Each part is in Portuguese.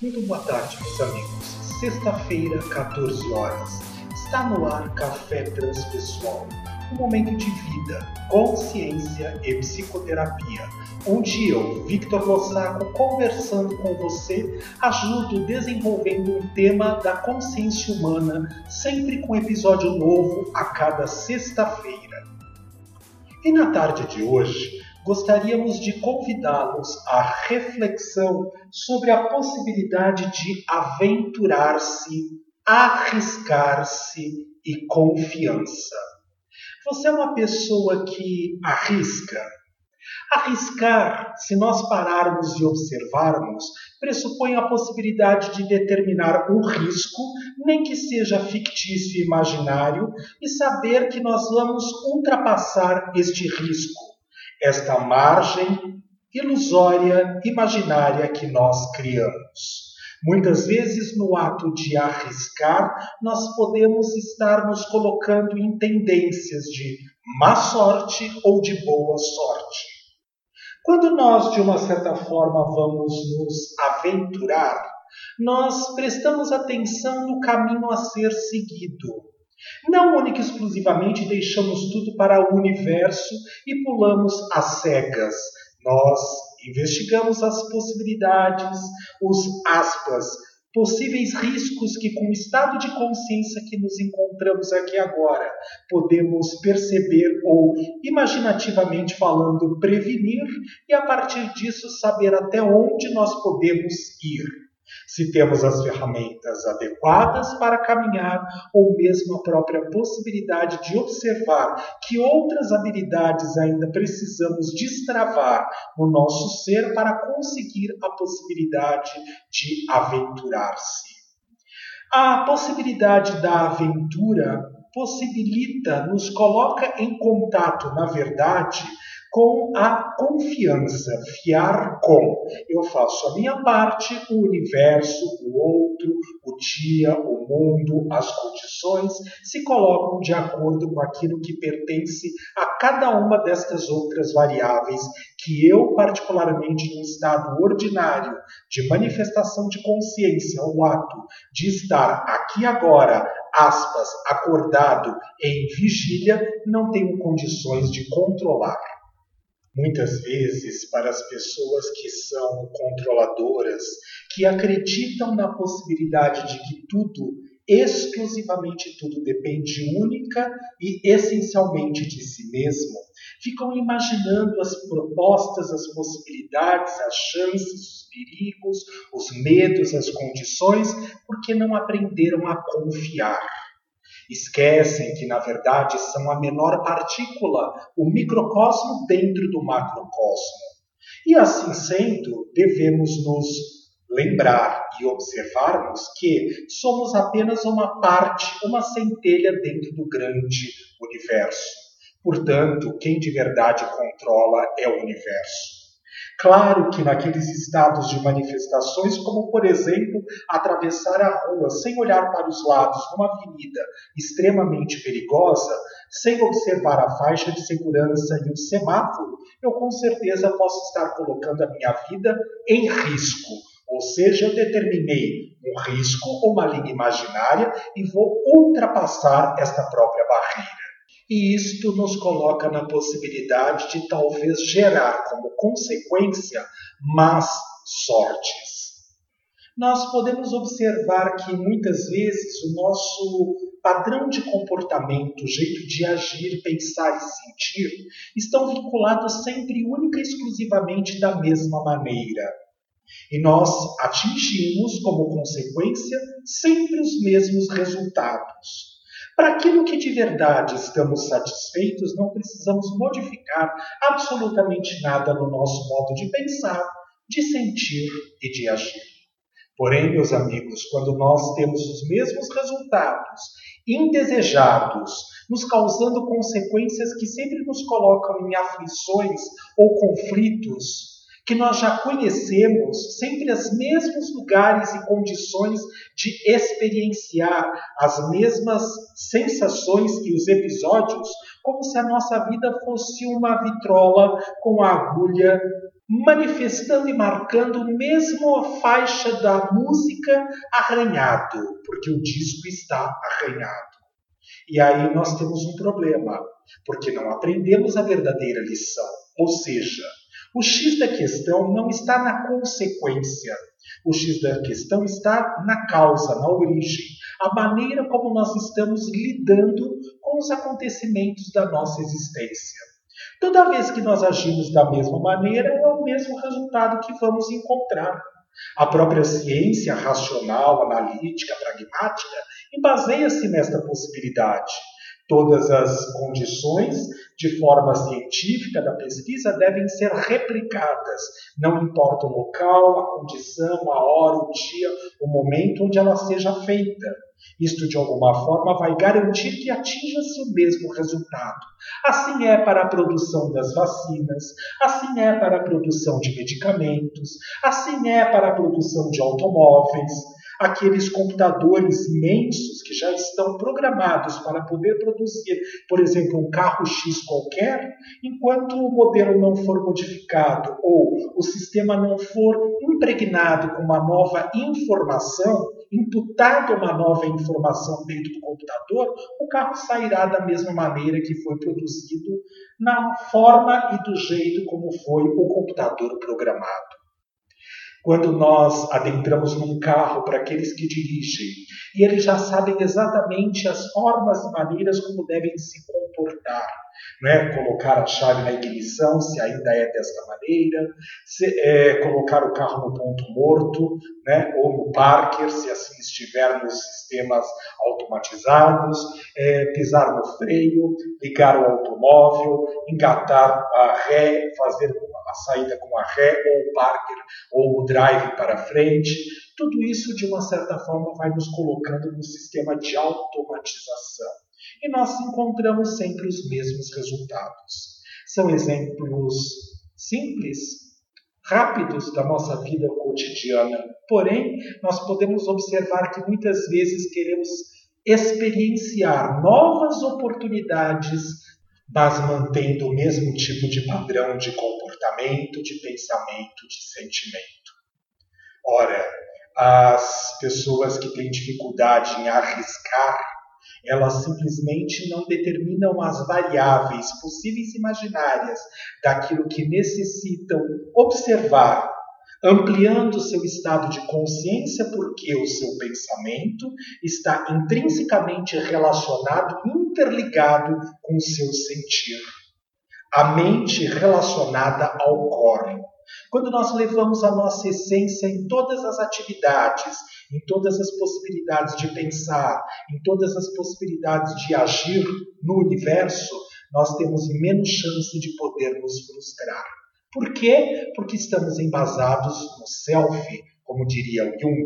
Muito boa tarde, meus amigos. Sexta-feira, 14 horas. Está no ar Café Transpessoal, um momento de vida, consciência e psicoterapia, onde eu, Victor Lossaco, conversando com você, ajudo desenvolvendo um tema da consciência humana, sempre com episódio novo a cada sexta-feira. E na tarde de hoje, gostaríamos de convidá-los à reflexão sobre a possibilidade de aventurar-se, arriscar-se e confiança. Você é uma pessoa que arrisca? Arriscar, se nós pararmos e observarmos, pressupõe a possibilidade de determinar um risco, nem que seja fictício e imaginário, e saber que nós vamos ultrapassar este risco esta margem ilusória, imaginária que nós criamos. Muitas vezes, no ato de arriscar, nós podemos estar nos colocando em tendências de má sorte ou de boa sorte. Quando nós, de uma certa forma, vamos nos aventurar, nós prestamos atenção no caminho a ser seguido. Não única e exclusivamente deixamos tudo para o universo e pulamos às cegas. Nós investigamos as possibilidades, os aspas, possíveis riscos que, com o estado de consciência que nos encontramos aqui agora, podemos perceber ou, imaginativamente falando, prevenir e, a partir disso, saber até onde nós podemos ir se temos as ferramentas adequadas para caminhar ou mesmo a própria possibilidade de observar que outras habilidades ainda precisamos destravar no nosso ser para conseguir a possibilidade de aventurar-se. A possibilidade da aventura possibilita, nos coloca em contato, na verdade, com a confiança, fiar com. Eu faço a minha parte, o universo, o outro, o dia, o mundo, as condições se colocam de acordo com aquilo que pertence a cada uma destas outras variáveis que eu, particularmente no estado ordinário de manifestação de consciência, o ato de estar aqui agora, aspas, acordado em vigília, não tenho condições de controlar. Muitas vezes, para as pessoas que são controladoras, que acreditam na possibilidade de que tudo, exclusivamente tudo, depende única e essencialmente de si mesmo, ficam imaginando as propostas, as possibilidades, as chances, os perigos, os medos, as condições, porque não aprenderam a confiar. Esquecem que, na verdade, são a menor partícula, o microcosmo dentro do macrocosmo. E assim sendo, devemos nos lembrar e observarmos que somos apenas uma parte, uma centelha dentro do grande universo. Portanto, quem de verdade controla é o universo. Claro que naqueles estados de manifestações, como por exemplo atravessar a rua sem olhar para os lados numa avenida extremamente perigosa, sem observar a faixa de segurança e o semáforo, eu com certeza posso estar colocando a minha vida em risco. Ou seja, eu determinei um risco, uma linha imaginária e vou ultrapassar esta própria barreira e isto nos coloca na possibilidade de talvez gerar como consequência más sortes. Nós podemos observar que muitas vezes o nosso padrão de comportamento, jeito de agir, pensar e sentir estão vinculados sempre única e exclusivamente da mesma maneira. E nós atingimos, como consequência, sempre os mesmos resultados. Para aquilo que de verdade estamos satisfeitos, não precisamos modificar absolutamente nada no nosso modo de pensar, de sentir e de agir. Porém, meus amigos, quando nós temos os mesmos resultados indesejados, nos causando consequências que sempre nos colocam em aflições ou conflitos, que nós já conhecemos sempre os mesmos lugares e condições de experienciar as mesmas sensações e os episódios, como se a nossa vida fosse uma vitrola com a agulha manifestando e marcando mesmo a faixa da música arranhado, porque o disco está arranhado. E aí nós temos um problema, porque não aprendemos a verdadeira lição. Ou seja, o X da questão não está na consequência. O X da questão está na causa, na origem, a maneira como nós estamos lidando com os acontecimentos da nossa existência. Toda vez que nós agimos da mesma maneira, é o mesmo resultado que vamos encontrar. A própria ciência racional, analítica, pragmática, baseia-se nesta possibilidade. Todas as condições de forma científica da pesquisa devem ser replicadas, não importa o local, a condição, a hora, o dia, o momento onde ela seja feita. Isto, de alguma forma, vai garantir que atinja-se o mesmo resultado. Assim é para a produção das vacinas, assim é para a produção de medicamentos, assim é para a produção de automóveis aqueles computadores imensos que já estão programados para poder produzir, por exemplo, um carro X qualquer, enquanto o modelo não for modificado ou o sistema não for impregnado com uma nova informação, imputado uma nova informação dentro do computador, o carro sairá da mesma maneira que foi produzido, na forma e do jeito como foi o computador programado. Quando nós adentramos num carro para aqueles que dirigem e eles já sabem exatamente as formas e maneiras como devem se comportar, né? colocar a chave na ignição, se ainda é desta maneira, se, é, colocar o carro no ponto morto, né? ou no parker, se assim estiver nos sistemas automatizados, é, pisar no freio, ligar o automóvel, engatar a ré, fazer a saída com a ré, ou o parker, ou o drive para frente. Tudo isso, de uma certa forma, vai nos colocando num sistema de automatização e nós encontramos sempre os mesmos resultados. São exemplos simples, rápidos da nossa vida cotidiana, porém, nós podemos observar que muitas vezes queremos experienciar novas oportunidades, mas mantendo o mesmo tipo de padrão de comportamento, de pensamento, de sentimento. Ora, as pessoas que têm dificuldade em arriscar elas simplesmente não determinam as variáveis possíveis e imaginárias daquilo que necessitam observar, ampliando seu estado de consciência, porque o seu pensamento está intrinsecamente relacionado, interligado com o seu sentir. A mente relacionada ao corpo. Quando nós levamos a nossa essência em todas as atividades, em todas as possibilidades de pensar, em todas as possibilidades de agir no universo, nós temos menos chance de poder nos frustrar. Por quê? Porque estamos embasados no self, como diria o Jung.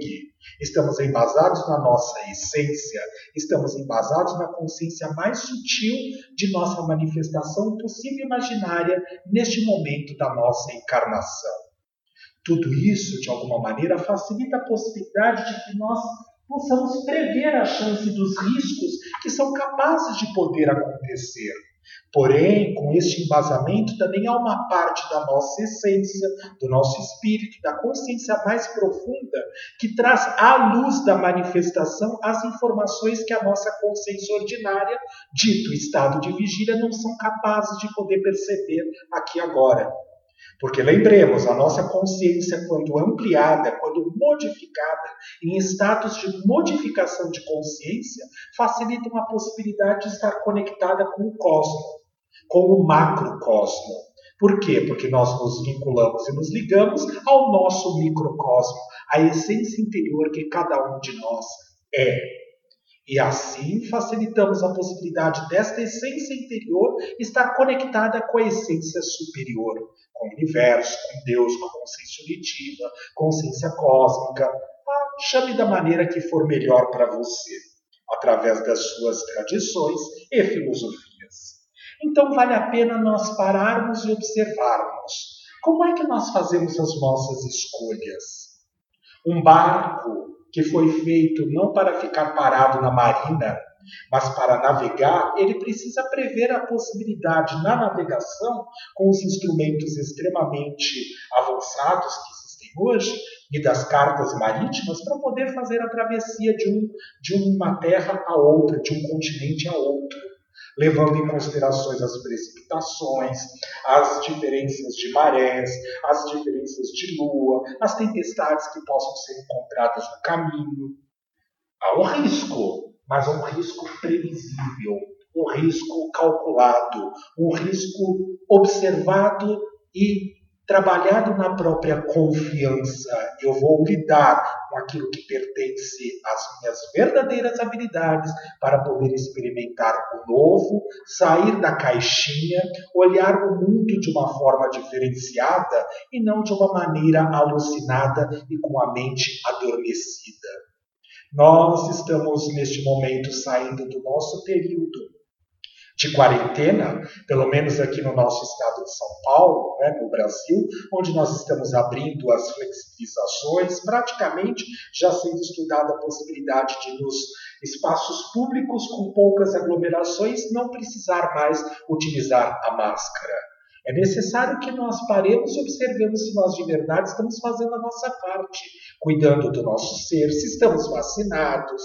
Estamos embasados na nossa essência, estamos embasados na consciência mais sutil de nossa manifestação possível imaginária neste momento da nossa encarnação. Tudo isso, de alguma maneira, facilita a possibilidade de que nós possamos prever a chance dos riscos que são capazes de poder acontecer. Porém, com este embasamento, também há uma parte da nossa essência, do nosso espírito, da consciência mais profunda, que traz à luz da manifestação as informações que a nossa consciência ordinária, dito estado de vigília, não são capazes de poder perceber aqui agora. Porque lembremos, a nossa consciência, quando ampliada, quando modificada, em status de modificação de consciência, facilita uma possibilidade de estar conectada com o cosmos, com o macrocosmo. Por quê? Porque nós nos vinculamos e nos ligamos ao nosso microcosmo, à essência interior que cada um de nós é. E assim facilitamos a possibilidade desta essência interior estar conectada com a essência superior, com o universo, com Deus, com a consciência unitiva, consciência cósmica. Ah, chame da maneira que for melhor para você, através das suas tradições e filosofias. Então vale a pena nós pararmos e observarmos Como é que nós fazemos as nossas escolhas? Um barco que foi feito não para ficar parado na marina, mas para navegar, ele precisa prever a possibilidade na navegação, com os instrumentos extremamente avançados que existem hoje, e das cartas marítimas, para poder fazer a travessia de, um, de uma terra a outra, de um continente a outro levando em considerações as precipitações, as diferenças de marés, as diferenças de lua, as tempestades que possam ser encontradas no caminho. Há um risco, mas um risco previsível, um risco calculado, um risco observado e trabalhado na própria confiança. Eu vou lidar com aquilo que pertence às minhas verdadeiras habilidades para poder experimentar o novo, sair da caixinha, olhar o mundo de uma forma diferenciada e não de uma maneira alucinada e com a mente adormecida. Nós estamos neste momento saindo do nosso período de quarentena, pelo menos aqui no nosso estado de São Paulo, né, no Brasil, onde nós estamos abrindo as flexibilizações, praticamente já sendo estudada a possibilidade de nos espaços públicos com poucas aglomerações não precisar mais utilizar a máscara. É necessário que nós paremos e observemos se nós de verdade estamos fazendo a nossa parte, cuidando do nosso ser, se estamos vacinados,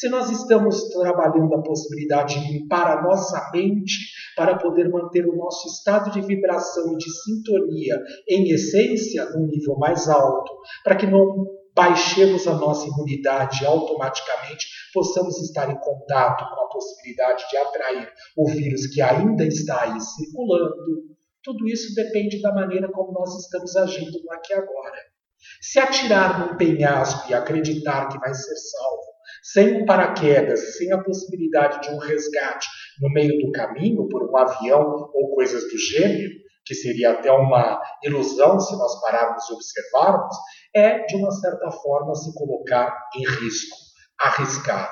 se nós estamos trabalhando a possibilidade de limpar a nossa mente para poder manter o nosso estado de vibração e de sintonia em essência num nível mais alto, para que não baixemos a nossa imunidade automaticamente possamos estar em contato com a possibilidade de atrair o vírus que ainda está aí circulando. Tudo isso depende da maneira como nós estamos agindo aqui e agora. Se atirar num penhasco e acreditar que vai ser salvo, sem um paraquedas, sem a possibilidade de um resgate no meio do caminho por um avião ou coisas do gênero, que seria até uma ilusão se nós pararmos e observarmos, é, de uma certa forma, se colocar em risco, arriscar,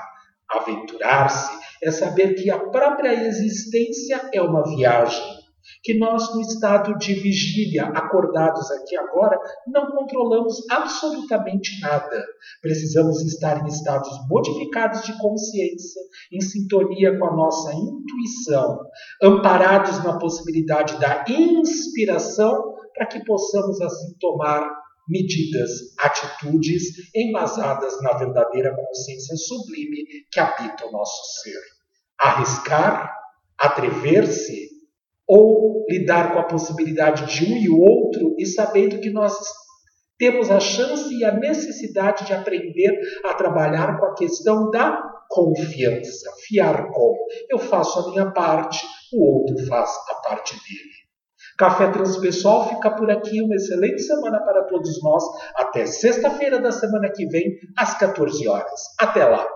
aventurar-se, é saber que a própria existência é uma viagem que nós, no estado de vigília, acordados aqui agora, não controlamos absolutamente nada. Precisamos estar em estados modificados de consciência, em sintonia com a nossa intuição, amparados na possibilidade da inspiração, para que possamos assim tomar medidas, atitudes embasadas na verdadeira consciência sublime que habita o nosso ser. Arriscar, atrever-se, ou lidar com a possibilidade de um e outro e sabendo que nós temos a chance e a necessidade de aprender a trabalhar com a questão da confiança. Fiar com. Eu faço a minha parte, o outro faz a parte dele. Café Transpessoal fica por aqui. Uma excelente semana para todos nós. Até sexta-feira da semana que vem, às 14 horas. Até lá!